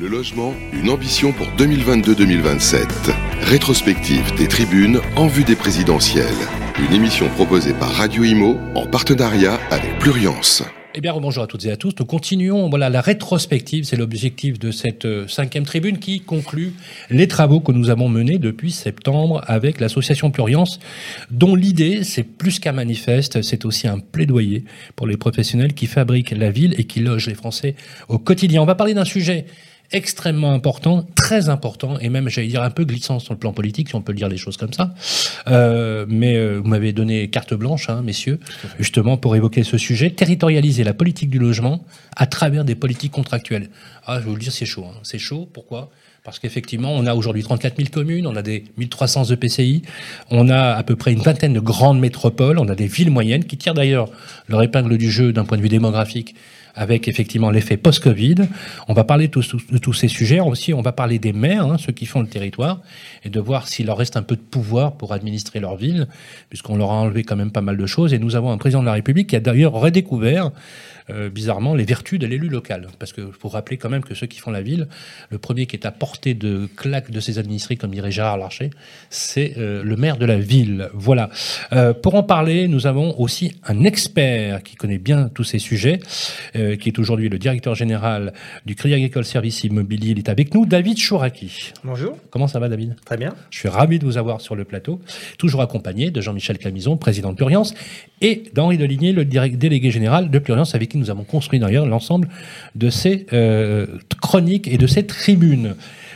Le logement, une ambition pour 2022-2027. Rétrospective des tribunes en vue des présidentielles. Une émission proposée par Radio Imo en partenariat avec Pluriance. Eh bien, bonjour à toutes et à tous. Nous continuons. Voilà, la rétrospective, c'est l'objectif de cette euh, cinquième tribune qui conclut les travaux que nous avons menés depuis septembre avec l'association Pluriance, dont l'idée, c'est plus qu'un manifeste, c'est aussi un plaidoyer pour les professionnels qui fabriquent la ville et qui logent les Français au quotidien. On va parler d'un sujet extrêmement important, très important, et même, j'allais dire, un peu glissant sur le plan politique, si on peut dire les choses comme ça. Euh, mais euh, vous m'avez donné carte blanche, hein, messieurs, justement, pour évoquer ce sujet, territorialiser la politique du logement à travers des politiques contractuelles. Ah, je vais vous le dire, c'est chaud. Hein. C'est chaud, pourquoi? Parce qu'effectivement, on a aujourd'hui 34 000 communes, on a des 1300 EPCI, on a à peu près une vingtaine de grandes métropoles, on a des villes moyennes qui tirent d'ailleurs leur épingle du jeu d'un point de vue démographique avec effectivement l'effet post-Covid. On va parler de tous, ces sujets. Aussi, on va parler des maires, hein, ceux qui font le territoire, et de voir s'il leur reste un peu de pouvoir pour administrer leur ville, puisqu'on leur a enlevé quand même pas mal de choses. Et nous avons un président de la République qui a d'ailleurs redécouvert euh, bizarrement les vertus de l'élu local. Parce que faut rappeler quand même que ceux qui font la ville, le premier qui est à portée de claque de ses administrés, comme dirait Gérard Larcher, c'est euh, le maire de la ville. Voilà. Euh, pour en parler, nous avons aussi un expert qui connaît bien tous ces sujets, qui est aujourd'hui le directeur général du Crédit Agricole Service Immobilier. Il est avec nous, David Chouraki. Bonjour. Comment ça va, David? Très bien. Je suis ravi de vous avoir sur le plateau, toujours accompagné de Jean-Michel Camison, président de Pluriance, et d'Henri Deligné, le délégué général de Pluriance, avec qui nous avons construit d'ailleurs l'ensemble de ces euh, chroniques et de ces tribunes.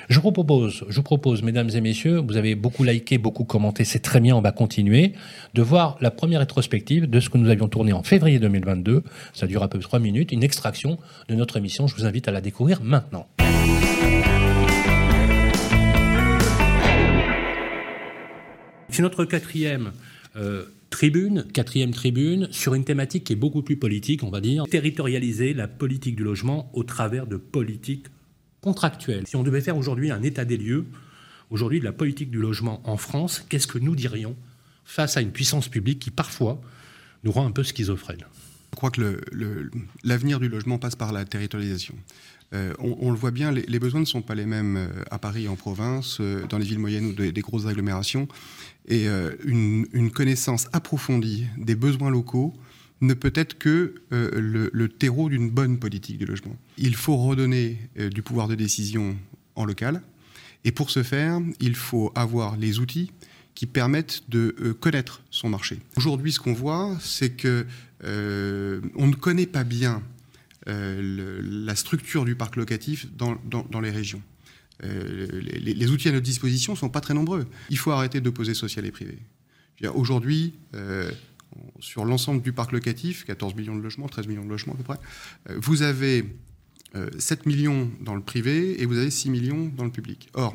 Je vous propose, mesdames et messieurs, vous avez beaucoup liké, beaucoup commenté, c'est très bien, on va continuer, de voir la première rétrospective de ce que nous avions tourné en février 2022. Ça dure à peu près trois minutes, une extraction de notre émission. Je vous invite à la découvrir maintenant. C'est notre quatrième euh, tribune, quatrième tribune, sur une thématique qui est beaucoup plus politique, on va dire, territorialiser la politique du logement au travers de politiques contractuelles. Si on devait faire aujourd'hui un état des lieux, aujourd'hui de la politique du logement en France, qu'est-ce que nous dirions face à une puissance publique qui parfois nous rend un peu schizophrène Je crois que l'avenir du logement passe par la territorialisation. Euh, on, le voit bien, les, besoins ne sont pas les mêmes euh, à Paris, en province, euh, dans les villes moyennes ou des, grosses agglomérations. Et une, connaissance approfondie des besoins locaux ne peut être que le, terreau d'une bonne politique du logement. Il faut redonner du pouvoir de décision en local. Et pour ce faire, il faut avoir les outils qui permettent de connaître son marché. Aujourd'hui, ce qu'on voit, c'est que on ne connaît pas bien euh, la structure du parc locatif dans, les régions. Euh, les, outils à notre disposition ne sont pas très nombreux. Il faut arrêter d'opposer social et privé. Aujourd'hui, euh, sur l'ensemble du parc locatif, 14 millions de logements, 13 millions de logements à peu près, vous avez 7 millions dans le privé et vous avez 6 millions dans le public. Or,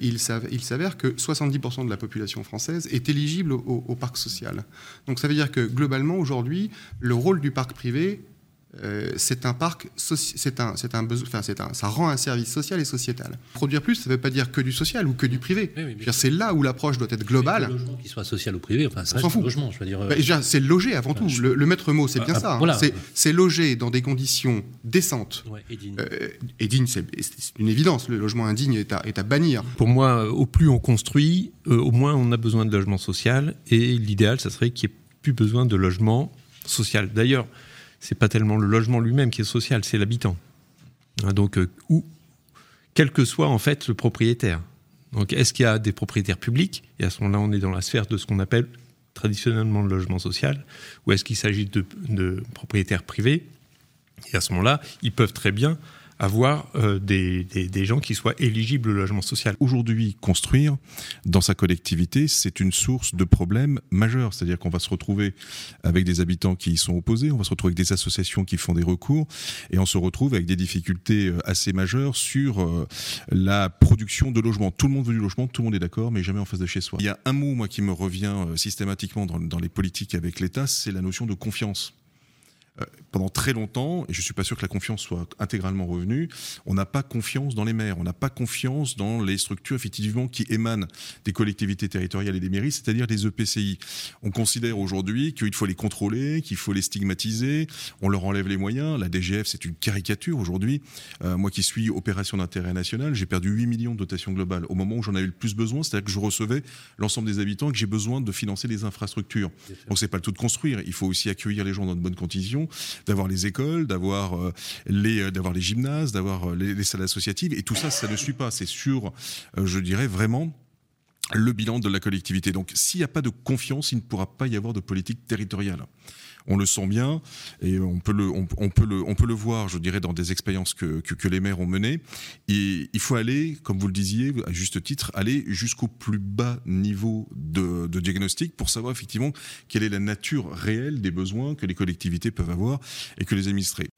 il s'avère que 70% de la population française est éligible au, parc social. Donc ça veut dire que globalement, aujourd'hui, le rôle du parc privé euh, c'est un parc, c'est un, c'est un besoin, enfin, c'est un, ça rend un service social et sociétal. Produire plus, ça ne veut pas dire que du social ou que du privé. c'est là où l'approche doit être globale. Le logement qui soit social ou privé, enfin, ça reste logement, je veux dire. Euh. c'est loger avant tout. Le, maître mot, c'est bien ah, ça. Hein. C'est, loger dans des conditions décentes et dignes. Euh, et dignes, c'est, une évidence. Le logement indigne est à, est à bannir. Pour moi, au plus on construit, au moins on a besoin de logement social. Et l'idéal, ça serait qu'il n'y ait plus besoin de logement social. D'ailleurs, c'est pas tellement le logement lui-même qui est social, c'est l'habitant. Hein, donc, euh, où, quel que soit en fait le propriétaire. Donc, est-ce qu'il y a des propriétaires publics Et à ce moment-là, on est dans la sphère de ce qu'on appelle traditionnellement le logement social. Ou est-ce qu'il s'agit de, de propriétaires privés Et à ce moment-là, ils peuvent très bien avoir euh, des, des, gens qui soient éligibles au logement social. Aujourd'hui, construire dans sa collectivité, c'est une source de problèmes majeurs. C'est-à-dire qu'on va se retrouver avec des habitants qui y sont opposés, on va se retrouver avec des associations qui font des recours, et on se retrouve avec des difficultés euh, assez majeures sur euh, la production de logements. Tout le monde veut du logement, tout le monde est d'accord, mais jamais en face de chez soi. Il y a un mot, moi, qui me revient systématiquement dans, dans les politiques avec l'État, c'est la notion de confiance. Euh, pendant très longtemps, et je suis pas sûr que la confiance soit intégralement revenue, on n'a pas confiance dans les maires, on n'a pas confiance dans les structures effectivement qui émanent des collectivités territoriales et des mairies, c'est-à-dire les EPCI. On considère aujourd'hui qu'il faut les contrôler, qu'il faut les stigmatiser, on leur enlève les moyens. La DGF, c'est une caricature aujourd'hui. Euh, moi qui suis opération d'intérêt national, j'ai perdu 8 millions de dotation globale au moment où j'en avais le plus besoin, c'est-à-dire que je recevais l'ensemble des habitants et que j'ai besoin de financer des infrastructures. Donc c'est pas le tout de construire, il faut aussi accueillir les gens dans de bonnes conditions, d'avoir les écoles, d'avoir euh, les, euh, d'avoir les gymnases, d'avoir euh, les, les, salles associatives, et tout ça, ça ne suit pas. C'est sur, je dirais vraiment, le bilan de la collectivité. Donc s'il n'y a pas de confiance, il ne pourra pas y avoir de politique territoriale on le sent bien et on peut le, on, peut le, on peut le voir, je dirais, dans des expériences que, que, que, les maires ont menées. Et il faut aller, comme vous le disiez, à juste titre, aller jusqu'au plus bas niveau de, de diagnostic pour savoir effectivement quelle est la nature réelle des besoins que les collectivités peuvent avoir et que les administrés.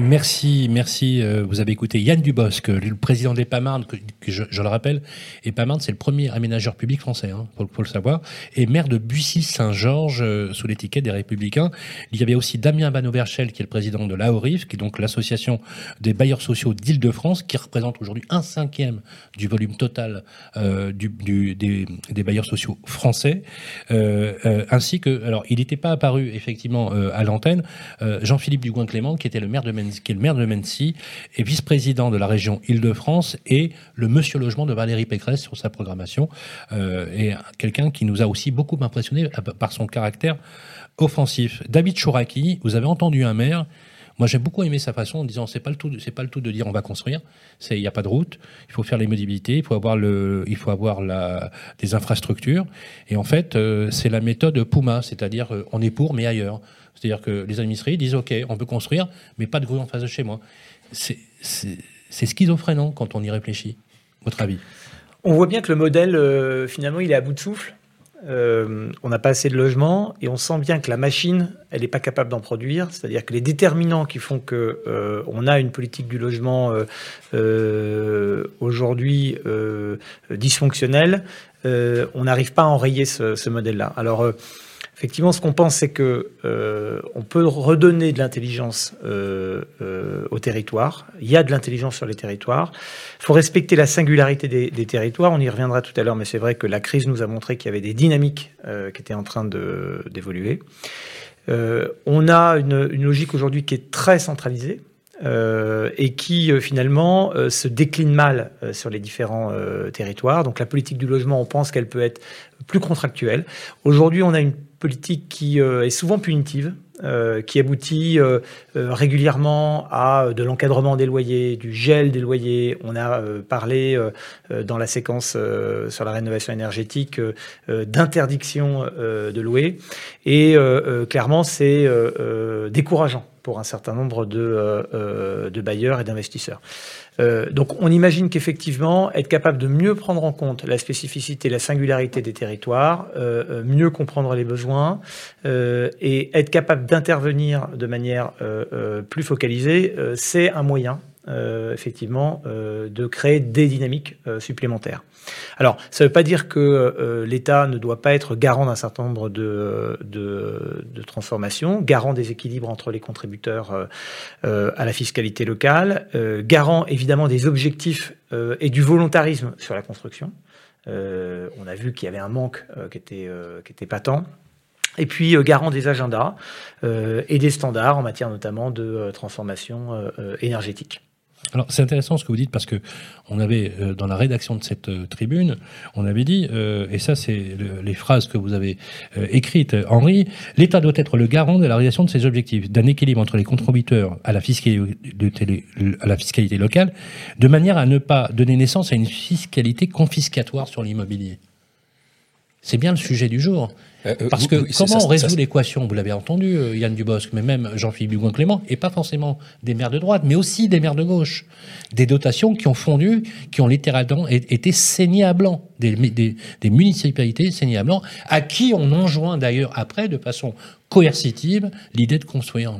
Merci, merci. Euh, vous avez écouté Yann Dubosc, le président d'EPAMARD, que, que je, le rappelle. EPAMARD, c'est le premier aménageur public français, hein, faut, le savoir, et maire de Bussy-Saint-Georges, euh, sous l'étiquette des Républicains. Il y avait aussi Damien Banoverchel, qui est le président de l'AORIF, qui est donc l'association des bailleurs sociaux d'Île-de-France, qui représente aujourd'hui un cinquième du volume total euh, des, des, bailleurs sociaux français, euh, euh, ainsi que, alors, il n'était pas apparu effectivement à l'antenne, Jean-Philippe Dugouin-Clément, qui était le maire de Menzi qui est le maire de Mency, et vice-président de la région Île-de-France, et le monsieur logement de Valérie Pécresse sur sa programmation, euh, et quelqu'un qui nous a aussi beaucoup impressionné par son caractère offensif. David Chouraki, vous avez entendu un maire moi, j'ai beaucoup aimé sa façon en disant c'est pas le tout, c'est pas le tout de dire on va construire. C'est il n'y a pas de route. Il faut faire les mobilités. Il faut avoir le, il faut avoir la, des infrastructures. Et en fait, euh, c'est la méthode Puma, c'est-à-dire euh, on est pour mais ailleurs. C'est-à-dire que les administrés disent OK, on peut construire, mais pas de grue en face de chez moi. C'est schizophrénant quand on y réfléchit. Votre avis On voit bien que le modèle, euh, finalement, il est à bout de souffle. Euh, on n'a pas assez de logements et on sent bien que la machine, elle n'est pas capable d'en produire. C'est-à-dire que les déterminants qui font que euh, on a une politique du logement aujourd'hui dysfonctionnelle, on n'arrive pas à enrayer ce, ce modèle-là. Alors Effectivement, ce qu'on pense, c'est que euh, on peut redonner de l'intelligence euh, euh, au territoire. Il y a de l'intelligence sur les territoires. Il faut respecter la singularité des, territoires. On y reviendra tout à l'heure, mais c'est vrai que la crise nous a montré qu'il y avait des dynamiques qui étaient en train d'évoluer. On a une logique aujourd'hui qui est très centralisée. Euh, et qui euh, finalement euh, se décline mal sur les différents territoires. Donc la politique du logement, on pense qu'elle peut être plus contractuelle. Aujourd'hui, on a une politique qui est souvent punitive, qui aboutit régulièrement à de l'encadrement des loyers, du gel des loyers. On a parlé dans la séquence sur la rénovation énergétique d'interdiction de louer. Et clairement, c'est décourageant pour un certain nombre de, de bailleurs et d'investisseurs. Euh, donc on imagine qu'effectivement, être capable de mieux prendre en compte la spécificité, la singularité des territoires, euh, euh mieux comprendre les besoins euh, et être capable d'intervenir de manière euh, plus focalisée, c'est un moyen euh, effectivement euh, de créer des dynamiques euh, supplémentaires. Alors, ça ne veut pas dire que l'État ne doit pas être garant d'un certain nombre de, transformations, garant des équilibres entre les contributeurs à la fiscalité locale, garant évidemment des objectifs et du volontarisme sur la construction. on a vu qu'il y avait un manque qui, était, qui patent et puis garant des agendas euh, et des standards en matière notamment de euh, transformation euh, énergétique. Alors c'est intéressant ce que vous dites parce que on avait euh, dans la rédaction de cette euh, tribune, on avait dit euh, et ça c'est le, les phrases que vous avez écrites, Henri, l'État doit être le garant de la réalisation de ses objectifs, d'un équilibre entre les contributeurs à la fiscalité locale, de manière à ne pas donner naissance à une fiscalité confiscatoire sur l'immobilier. C'est bien le sujet du jour. Euh, Parce que oui, comment ça, on résout l'équation Vous l'avez entendu, euh, Yann Dubosc, mais même Jean-Philippe Dugoin-Clément, et pas forcément des maires de droite, mais aussi des maires de gauche. Des dotations qui ont fondu, qui ont littéralement été saignées à blanc. Des, des, des municipalités saignées à blanc, à qui on enjoint d'ailleurs après, de façon coercitive, l'idée de construire.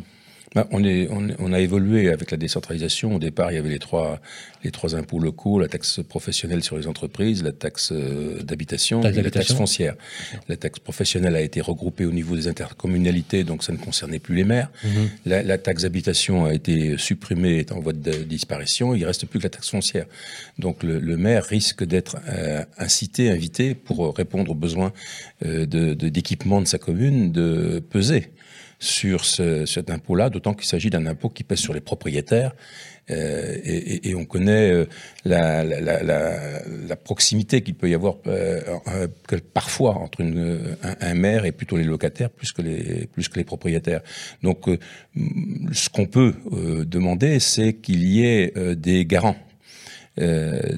Bah, on, est, on, a évolué avec la décentralisation. Au départ, il y avait les trois, les trois impôts locaux, la taxe professionnelle sur les entreprises, la taxe euh, d'habitation et la taxe foncière. La taxe professionnelle a été regroupée au niveau des intercommunalités, donc ça ne concernait plus les maires. Mhm. la, taxe d'habitation a été supprimée, est en voie de disparition. Il reste plus que la taxe foncière. Donc le, maire risque d'être euh, incité, invité, pour répondre aux besoins euh, d'équipement de, de sa commune, de peser sur ce, cet impôt-là, d'autant qu'il s'agit d'un impôt qui pèse sur les propriétaires. Euh, et, et, on connaît euh, la, la, la, la, proximité qu'il peut y avoir euh, que parfois entre une, un, un, maire et plutôt les locataires plus que les, plus que les propriétaires. Donc ce qu'on peut demander, c'est qu'il y ait des garants euh,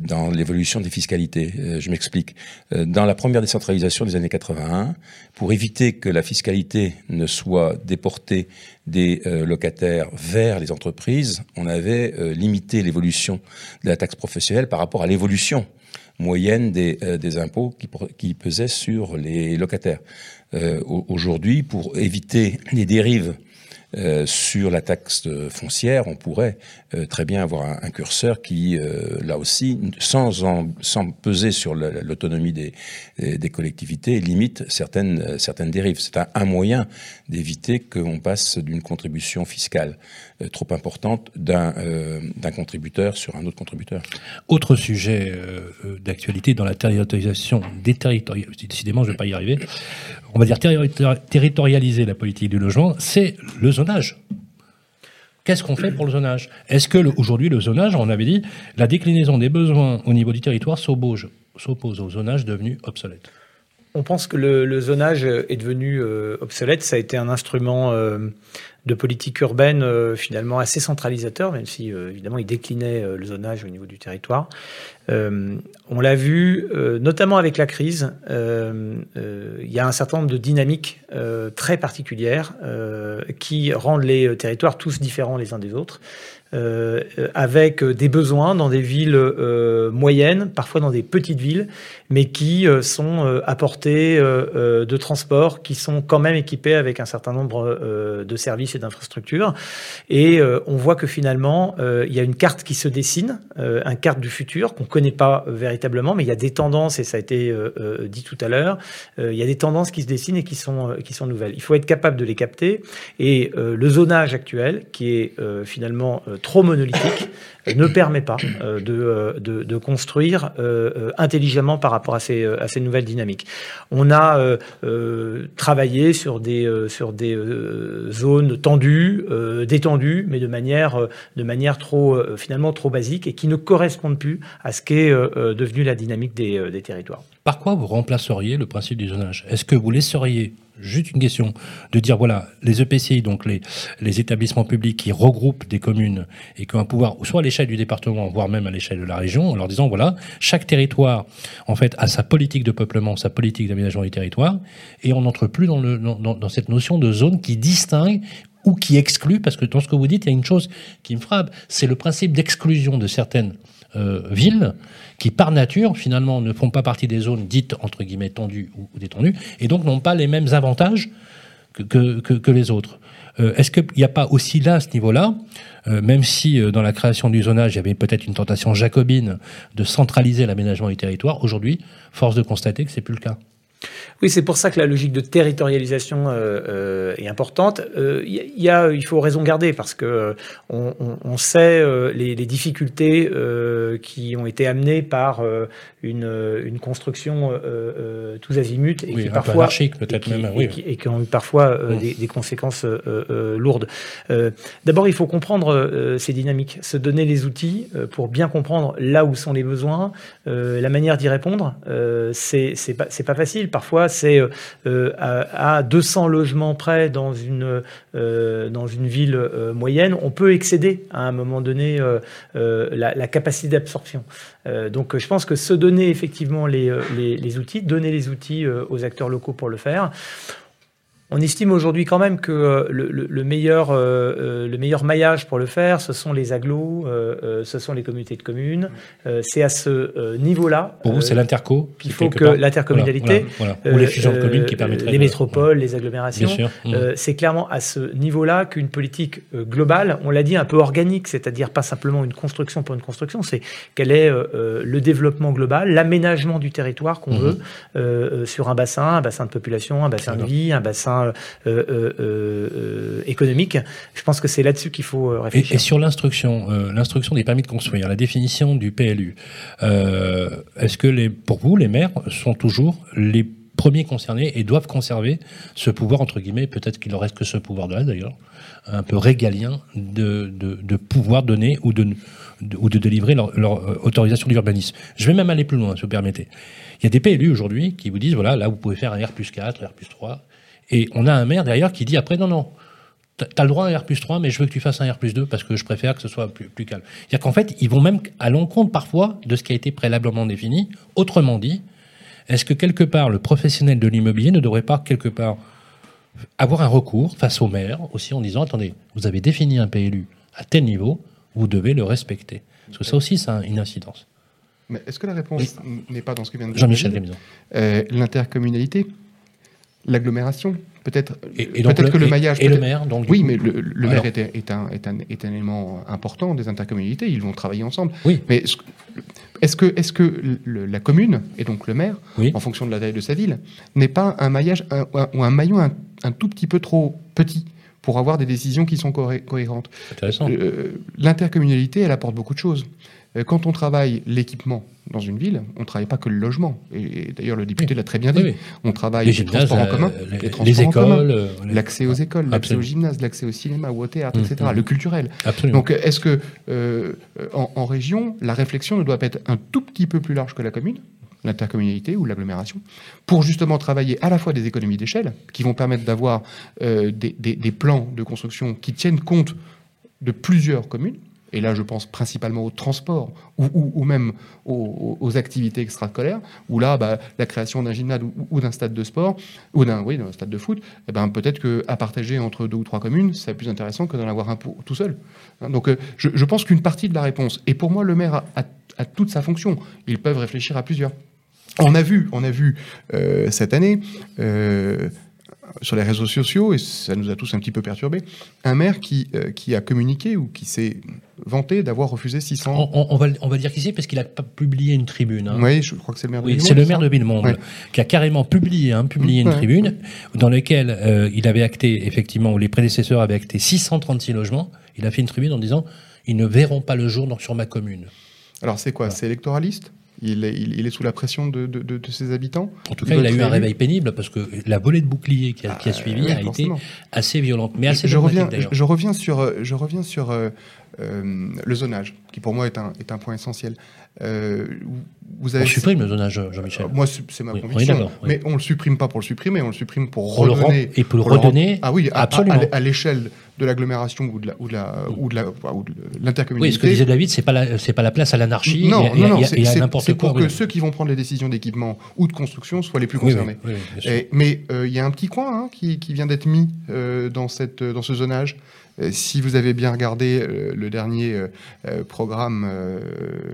dans l'évolution des fiscalités. Euh, je m'explique. Euh, dans la première décentralisation des années 81, pour éviter que la fiscalité ne soit déportée des locataires vers les entreprises, on avait limité l'évolution de la taxe professionnelle par rapport à l'évolution moyenne des, impôts qui, pesaient sur les locataires. Aujourd'hui, pour éviter les dérives euh, sur la taxe foncière, on pourrait euh, très bien avoir un, curseur qui, euh, là aussi, sans, peser sur l'autonomie des, des, collectivités, limite certaines, dérives. C'est un, moyen d'éviter qu'on passe d'une contribution fiscale trop importante d'un contributeur sur un autre contributeur. Autre sujet d'actualité dans la territorialisation, déterritorialisation, décidément je ne vais pas y arriver, on va dire territorialiser la politique du logement, c'est le zonage. Qu'est-ce qu'on fait pour le zonage? Est-ce que aujourd'hui le zonage, on avait dit, la déclinaison des besoins au niveau du territoire s'oppose au zonage devenu obsolète? On pense que le, zonage est devenu euh, obsolète. Ça a été un instrument euh, de politique urbaine euh, finalement assez centralisateur, même si évidemment il déclinait le zonage au niveau du territoire. on l'a vu, notamment avec la crise, il y a un certain nombre de dynamiques très particulières qui rendent les territoires tous différents les uns des autres. Avec des besoins dans des villes moyennes, parfois dans des petites villes, mais qui euh, sont à portée de transport, qui sont quand même équipés avec un certain nombre de services et d'infrastructures. Et on voit que finalement, il y a une carte qui se dessine, un carte du futur qu'on connaît pas véritablement, mais il y a des tendances, et ça a été dit tout à l'heure, il y a des tendances qui se dessinent et qui sont, qui sont nouvelles. Il faut être capable de les capter. Et le zonage actuel, qui est finalement trop monolithique ne permet pas euh, euh, de, de, construire euh, intelligemment par rapport à ces, à ces nouvelles dynamiques. On a travaillé sur des, sur des zones tendues, détendues, mais de manière, de manière trop, finalement trop basique et qui ne correspondent plus à ce qu'est devenu la dynamique des, des territoires. Par quoi vous remplaceriez le principe du zonage? Est-ce que vous laisseriez juste une question, de dire voilà, les EPCI, donc les, établissements publics qui regroupent des communes et qui ont un pouvoir, soit à l'échelle du département, voire même à l'échelle de la région, en leur disant voilà, chaque territoire, en fait, a sa politique de peuplement, sa politique d'aménagement du territoire, et on n'entre plus dans, dans cette notion de zone qui distingue ou qui exclut, parce que dans ce que vous dites, il y a une chose qui me frappe, c'est le principe d'exclusion de certaines euh, villes qui, par nature, finalement, ne font pas partie des zones dites, entre guillemets, tendues ou, détendues, et donc n'ont pas les mêmes avantages que, les autres. Euh, Est-ce qu'il n'y a pas aussi là, à ce niveau-là, euh, même si dans la création du zonage, il y avait peut-être une tentation jacobine de centraliser l'aménagement du territoire, aujourd'hui, force de constater que c'est plus le cas oui, c'est pour ça que la logique de territorialisation euh, euh, est importante. Il euh, y, a, il faut raison garder parce que on, on, sait les, les, difficultés qui ont été amenées par une, une construction tous azimuts et qui parfois peut-être même, oui. et, qui, ont eu parfois des, des, conséquences lourdes. D'abord, il faut comprendre ces dynamiques, se donner les outils pour bien comprendre là où sont les besoins, la manière d'y répondre. c'est pas c'est pas facile parfois c'est euh, euh, à, 200 logements près dans une, euh, dans une ville moyenne, on peut excéder à un moment donné la, capacité d'absorption. donc je pense que se donner effectivement les, les, les outils, donner les outils aux acteurs locaux pour le faire On estime aujourd'hui quand même que le, meilleur, le meilleur maillage pour le faire, ce sont les agglos, ce sont les communautés de communes. c'est à ce niveau-là. Pour vous, c'est l'interco qu'il faut que l'intercommunalité, ou les fusions de communes qui permettraient. Les métropoles, les agglomérations. c'est clairement à ce niveau-là qu'une politique globale, on l'a dit, un peu organique, c'est-à-dire pas simplement une construction pour une construction, c'est quel est le développement global, l'aménagement du territoire qu'on mhm. veut euh, sur un bassin, un bassin de population, un bassin de vie, un bassin euh, euh, économique. Je pense que c'est là-dessus qu'il faut réfléchir. Et, sur l'instruction, l'instruction des permis de construire, la définition du PLU, est-ce que les, pour vous, les maires sont toujours les premiers concernés et doivent conserver ce pouvoir, entre guillemets, peut-être qu'il ne reste que ce pouvoir de là d'ailleurs, un peu régalien de, de, de pouvoir donner ou de, ou de délivrer leur, euh, autorisation d'urbanisme. Je vais même aller plus loin, si vous permettez. Il y a des PLU aujourd'hui qui vous disent, voilà, là, vous pouvez faire un R plus 4, R plus 3. Et on a un maire derrière qui dit après, non, non, tu as le droit à un R plus 3, mais je veux que tu fasses un R plus 2 parce que je préfère que ce soit plus, plus calme. C'est-à-dire qu'en fait, ils vont même à l'encontre parfois de ce qui a été préalablement défini. Autrement dit, est-ce que quelque part, le professionnel de l'immobilier ne devrait pas quelque part avoir un recours face au maire aussi en disant, attendez, vous avez défini un PLU à tel niveau, vous devez le respecter? Parce que ça aussi, ça a une incidence. Mais est-ce que la réponse n'est pas dans ce que vient de dire Jean-Michel euh, L'intercommunalité, l'agglomération, peut-être peut que le maillage... Et le maire, donc... Oui, mais le, maire est, est, un, est, un, est, un, élément important des intercommunalités, ils vont travailler ensemble. Oui. Mais est-ce que, que la commune, et donc le maire, en fonction de la taille de sa ville, n'est pas un maillage ou un, maillon un, tout petit peu trop petit pour avoir des décisions qui sont cohérentes. Euh, l'intercommunalité, elle apporte beaucoup de choses. Euh, quand on travaille l'équipement dans une ville, on ne travaille pas que le logement. Et, d'ailleurs, le député l'a très bien dit. On travaille les, transports en commun, euh, les, écoles, l'accès aux écoles, l'accès au gymnase, l'accès au cinéma ou au théâtre, etc. Mm, mm. Le culturel. Absolument. Donc, est-ce que en, en, région, la réflexion ne doit pas être un tout petit peu plus large que la commune l'intercommunalité ou l'agglomération, pour justement travailler à la fois des économies d'échelle, qui vont permettre d'avoir euh, des, plans de construction qui tiennent compte de plusieurs communes, et là je pense principalement au transport ou, même aux, activités extrascolaires, où là bah, la création d'un gymnase ou, d'un stade de sport, ou d'un oui, stade de foot, eh ben, peut-être qu'à partager entre deux ou trois communes, c'est plus intéressant que d'en avoir un tout seul. Donc euh, je, pense qu'une partie de la réponse, et pour moi le maire a toute sa fonction, ils peuvent réfléchir à plusieurs. On a vu, on a vu euh, cette année euh, sur les réseaux sociaux, et ça nous a tous un petit peu perturbés, un maire qui, euh, qui a communiqué ou qui s'est vanté d'avoir refusé 600... On, va, on va dire qui c'est parce qu'il a pas publié une tribune. Hein. Oui, je crois que c'est le maire de oui, C'est le maire de Villemonde qui a carrément publié, hein, publié une tribune dans laquelle il avait acté, effectivement, ou les prédécesseurs avaient acté 636 logements. Il a fait une tribune en disant ils ne verront pas le jour donc, sur ma commune. Alors c'est quoi? C'est électoraliste? Il est, sous la pression de, ses habitants. En tout cas, il a eu un réveil pénible parce que la volée de bouclier qui a, ah, suivi a été assez violente, mais assez je reviens, je, reviens sur, je reviens sur euh, euh, le zonage, qui pour moi est un, est un point essentiel. Euh, vous avez... On supprime le zonage, Jean-Michel. moi, c'est ma conviction. mais on ne le supprime pas pour le supprimer, on le supprime pour redonner. et pour le redonner. Ah oui, absolument. à l'échelle de l'agglomération ou de la ou de la ou de l'intercommunalité. Oui, ce que disait David, c'est pas c'est pas la place à l'anarchie. Non, non, non, c'est pour que ceux qui vont prendre les décisions d'équipement ou de construction soient les plus concernés. mais euh, il y a un petit coin hein, qui, qui, vient d'être mis euh, dans cette dans ce zonage. Euh, si vous avez bien regardé euh, le dernier euh, programme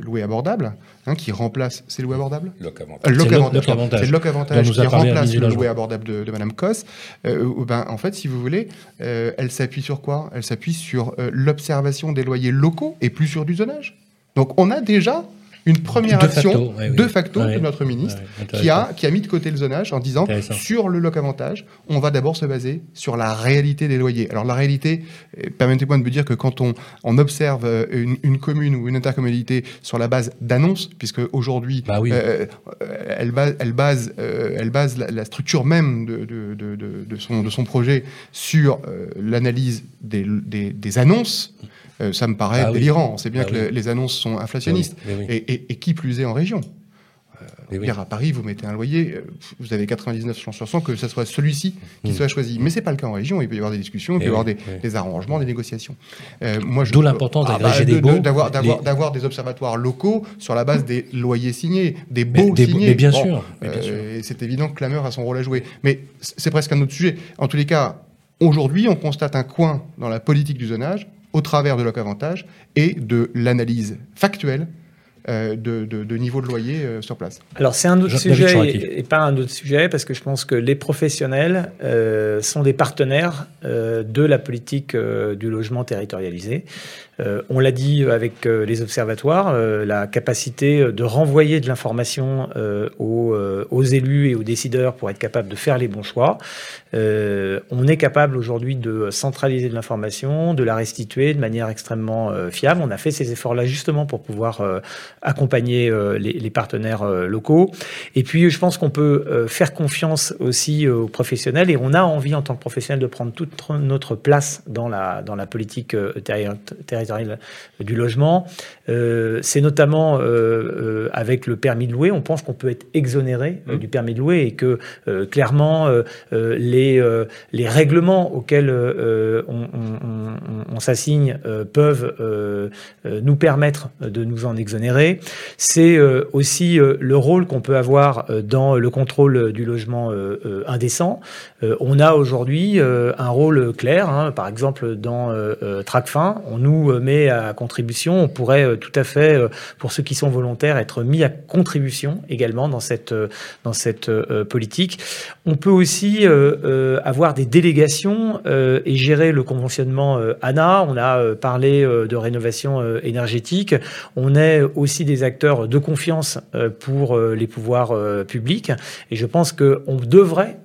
loué abordable, hein, qui remplace, c'est loué abordable Loc avantage. C'est le Loc avantage qui remplace le loué abordable de, de Madame Cosse. ben, en fait, si vous voulez, elle s'appuie sur quoi? Elle s'appuie sur l'observation des loyers locaux et plus sur du zonage. Donc on a déjà une première action de facto de notre ministre qui, a, qui a mis de côté le zonage en disant sur le loc avantage, on va d'abord se baser sur la réalité des loyers. Alors la réalité, euh, permettez-moi de me dire que quand on, on observe euh, une, commune ou une intercommunalité sur la base d'annonces, puisque aujourd'hui bah euh, elle base, elle base, elle base la, structure même de, de, de, de, son, de son projet sur l'analyse des, des, des annonces. Euh, ça me paraît ah délirant. On sait bien ah que les annonces sont inflationnistes. Et, qui plus est en région. Euh, Hier à Paris, vous mettez un loyer, euh, vous avez 99 chances sur 100 que ce soit celui-ci qui mm. soit choisi. Mais c'est pas le cas en région. Il peut y avoir des discussions, il peut y avoir des, arrangements, des négociations. Euh, moi, D'où l'importance ah, bah, d'avoir des observatoires locaux sur la base des loyers signés, des baux signés. Mais bien, sûr, c'est évident que Clameur a son rôle à jouer. Mais c'est presque un autre sujet. En tous les cas, aujourd'hui, on constate un coin dans la politique du zonage au travers de l'oc-avantage et de l'analyse factuelle euh, de, niveau de loyer euh, sur place. Alors c'est un autre sujet et, pas un autre sujet parce que je pense que les professionnels euh, sont des partenaires de la politique du logement territorialisé. Euh, on l'a dit avec euh, les observatoires, euh, la capacité de renvoyer de l'information aux, élus et aux décideurs pour être capable de faire les bons choix. on est capable aujourd'hui de centraliser de l'information, de la restituer de manière extrêmement fiable. On a fait ces efforts-là justement pour pouvoir accompagner les, partenaires locaux. Et puis, je pense qu'on peut faire confiance aussi aux professionnels et on a envie en tant que professionnel de prendre toute notre place dans la, dans la politique territoriale du logement. Euh, c'est notamment euh, euh, avec le permis de louer, on pense qu'on peut être exonéré mmh. du permis de louer et que clairement les, les règlements auxquels on, s'assigne peuvent nous permettre de nous en exonérer. C'est aussi le rôle qu'on peut avoir dans le contrôle du logement indécent. on a aujourd'hui un rôle clair, hein. par exemple dans Tracfin, on nous met à contribution, on pourrait euh, tout à fait, euh, pour ceux qui sont volontaires, être mis à contribution également dans cette, euh, dans cette politique. On peut aussi avoir des délégations et gérer le conventionnement ANA. On a parlé de rénovation énergétique. On est aussi des acteurs de confiance pour les pouvoirs publics. Et je pense qu'on devrait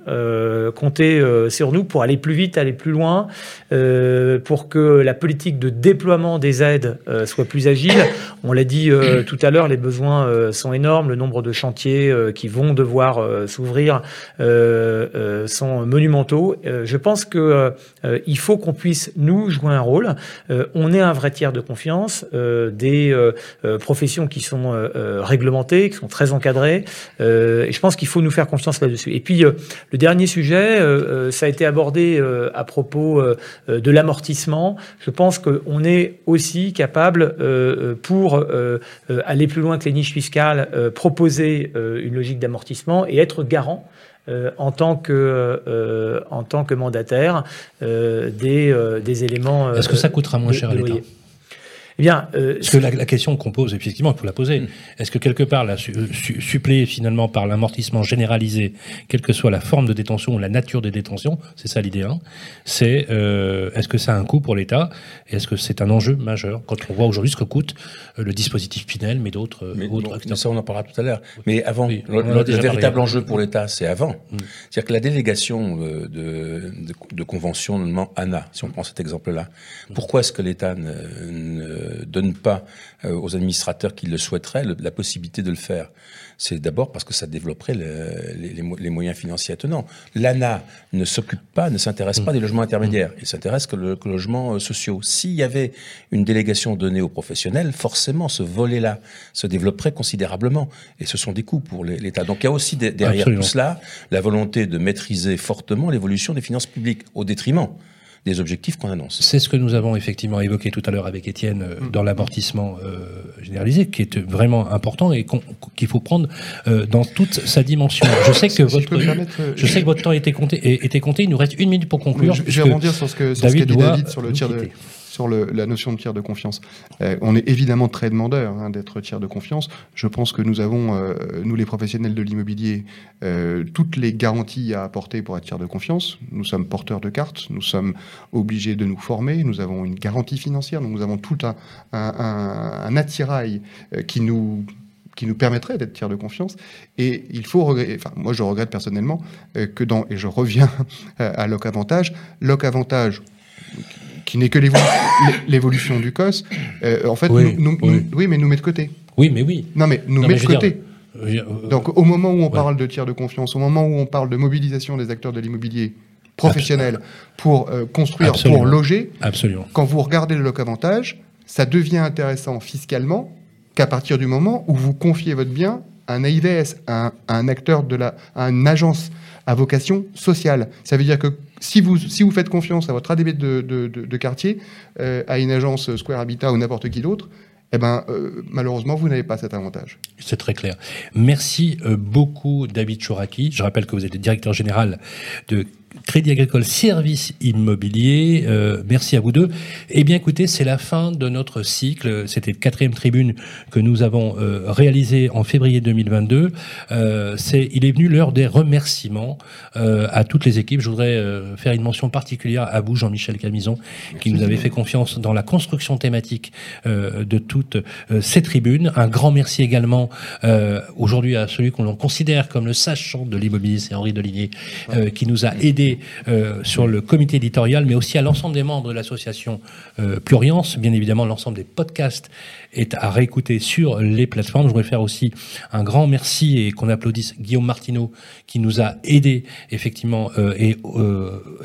compter sur nous pour aller plus vite, aller plus loin, pour que la politique de déploiement des aides euh, soit plus agile. On l'a dit euh, tout à l'heure, les besoins euh, sont énormes, le nombre de chantiers qui vont devoir s'ouvrir sont monumentaux. je pense que il faut qu'on puisse nous jouer un rôle. on est un vrai tiers de confiance, des professions qui sont réglementées, qui sont très encadrées. et je pense qu'il faut nous faire confiance là-dessus. Et puis le dernier sujet, ça a été abordé à propos de l'amortissement. Je pense qu'on est aussi capable, euh, pour euh, aller plus loin que les niches fiscales, euh, proposer une logique d'amortissement et être garant en, tant que, en tant que mandataire des, des éléments. Est-ce que ça coûtera moins cher à l'État? Eh bien, euh, Parce que la, question qu'on pose, effectivement, il faut la poser. Mm. Est-ce que quelque part, la su, suppléée finalement par l'amortissement généralisé, quelle que soit la forme de détention ou la nature des détentions, c'est ça l'idée 1, c'est euh, est-ce que ça a un coût pour l'État et est-ce que c'est un enjeu majeur quand on voit aujourd'hui ce que coûte euh, le dispositif Pinel, mais d'autres mais, ça, on en parlera tout à l'heure. Mais avant, le, véritable enjeu pour l'État, c'est avant. Mm. C'est-à-dire que la délégation de, de, de, conventionnement ANA, si on prend cet exemple-là, mm. pourquoi est-ce que l'État ne donne pas euh, aux administrateurs qui le souhaiteraient la possibilité de le faire C'est d'abord parce que ça développerait les, moyens financiers attenants. L'ANA ne s'occupe pas, ne s'intéresse pas des logements intermédiaires. Il s'intéresse que, le, logements euh, sociaux. S'il y avait une délégation donnée aux professionnels, forcément ce volet-là se développerait considérablement. Et ce sont des coûts pour l'État. Donc il y a aussi derrière tout cela la volonté de maîtriser fortement l'évolution des finances publiques au détriment des objectifs qu'on annonce. C'est ce que nous avons effectivement évoqué tout à l'heure avec Étienne euh, mm. dans l'amortissement euh, généralisé, qui est vraiment important et qu'il faut prendre euh, dans toute sa dimension. Je sais que votre, je, sais que votre temps était compté, était compté. Il nous reste une minute pour conclure. je, vais rebondir sur ce que sur David, ce dit David sur le tir de sur la notion de tiers de confiance. Euh, on est évidemment très demandeur hein, d'être tiers de confiance. Je pense que nous avons, euh, nous les professionnels de l'immobilier, euh, toutes les garanties à apporter pour être tiers de confiance. Nous sommes porteurs de cartes, nous sommes obligés de nous former, nous avons une garantie financière, donc nous avons tout un, attirail qui nous permettrait d'être tiers de confiance. Et il faut enfin, moi je regrette personnellement que dans, et je reviens à Loc Avantage, Loc Avantage, qui n'est que l'évolution du COS, euh, en fait, oui, nous, oui. mais nous met de côté. Oui, mais oui. Non, mais nous met de côté. Euh, Donc, au moment où on parle de tiers de confiance, au moment où on parle de mobilisation des acteurs de l'immobilier professionnel pour euh, construire, pour loger, Absolument. quand vous regardez le loc avantage, ça devient intéressant fiscalement qu'à partir du moment où vous confiez votre bien un AIVS, un, un acteur de la, une agence à vocation sociale. Ça veut dire que si vous, si vous faites confiance à votre ADB de, de, quartier, euh, à une agence Square Habitat ou n'importe qui d'autre, eh ben, euh, malheureusement, vous n'avez pas cet avantage. C'est très clair. Merci euh, beaucoup, David Chouraki. Je rappelle que vous êtes le directeur général de Crédit Agricole Service Immobilier. Euh, merci à vous deux. Eh bien, écoutez, c'est la fin de notre cycle. C'était le quatrième tribune que nous avons euh, réalisé en février 2022. Euh, c'est, il est venu l'heure des remerciements euh, à toutes les équipes. Je voudrais euh, faire une mention particulière à vous, Jean-Michel Camison, qui nous avait fait confiance dans la construction thématique de toutes ces tribunes. Un grand merci également aujourd'hui à celui qu'on considère comme le sachant de l'immobilier, c'est Henri Deligné, qui nous a aidé euh, sur le comité éditorial, mais aussi à l'ensemble des membres de l'association euh, Pluriance. Bien évidemment, l'ensemble des podcasts est à réécouter sur les plateformes. Je voudrais faire aussi un grand merci et qu'on applaudisse Guillaume Martineau qui nous a aidé effectivement euh, et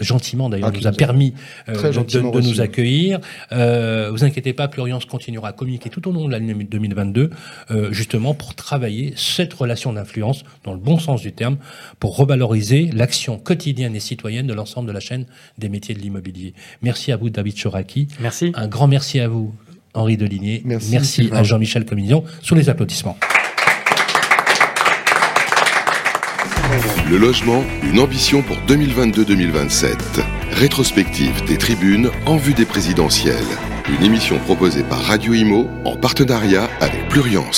gentiment d'ailleurs ah, nous a permis de, de nous accueillir. Euh, vous inquiétez pas, Pluriance continuera à communiquer tout au long de l'année 2022 justement pour travailler cette relation d'influence dans le bon sens du terme pour revaloriser l'action quotidienne et citoyenne de l'ensemble de la chaîne des métiers de l'immobilier. Merci à vous David Choraki. Merci. Un grand merci à vous Henri Deligné. Merci, Merci à Jean-Michel Comignon. Sous les applaudissements. Le logement, une ambition pour 2022-2027. Rétrospective des tribunes en vue des présidentielles. Une émission proposée par Radio Imo en partenariat avec Pluriance.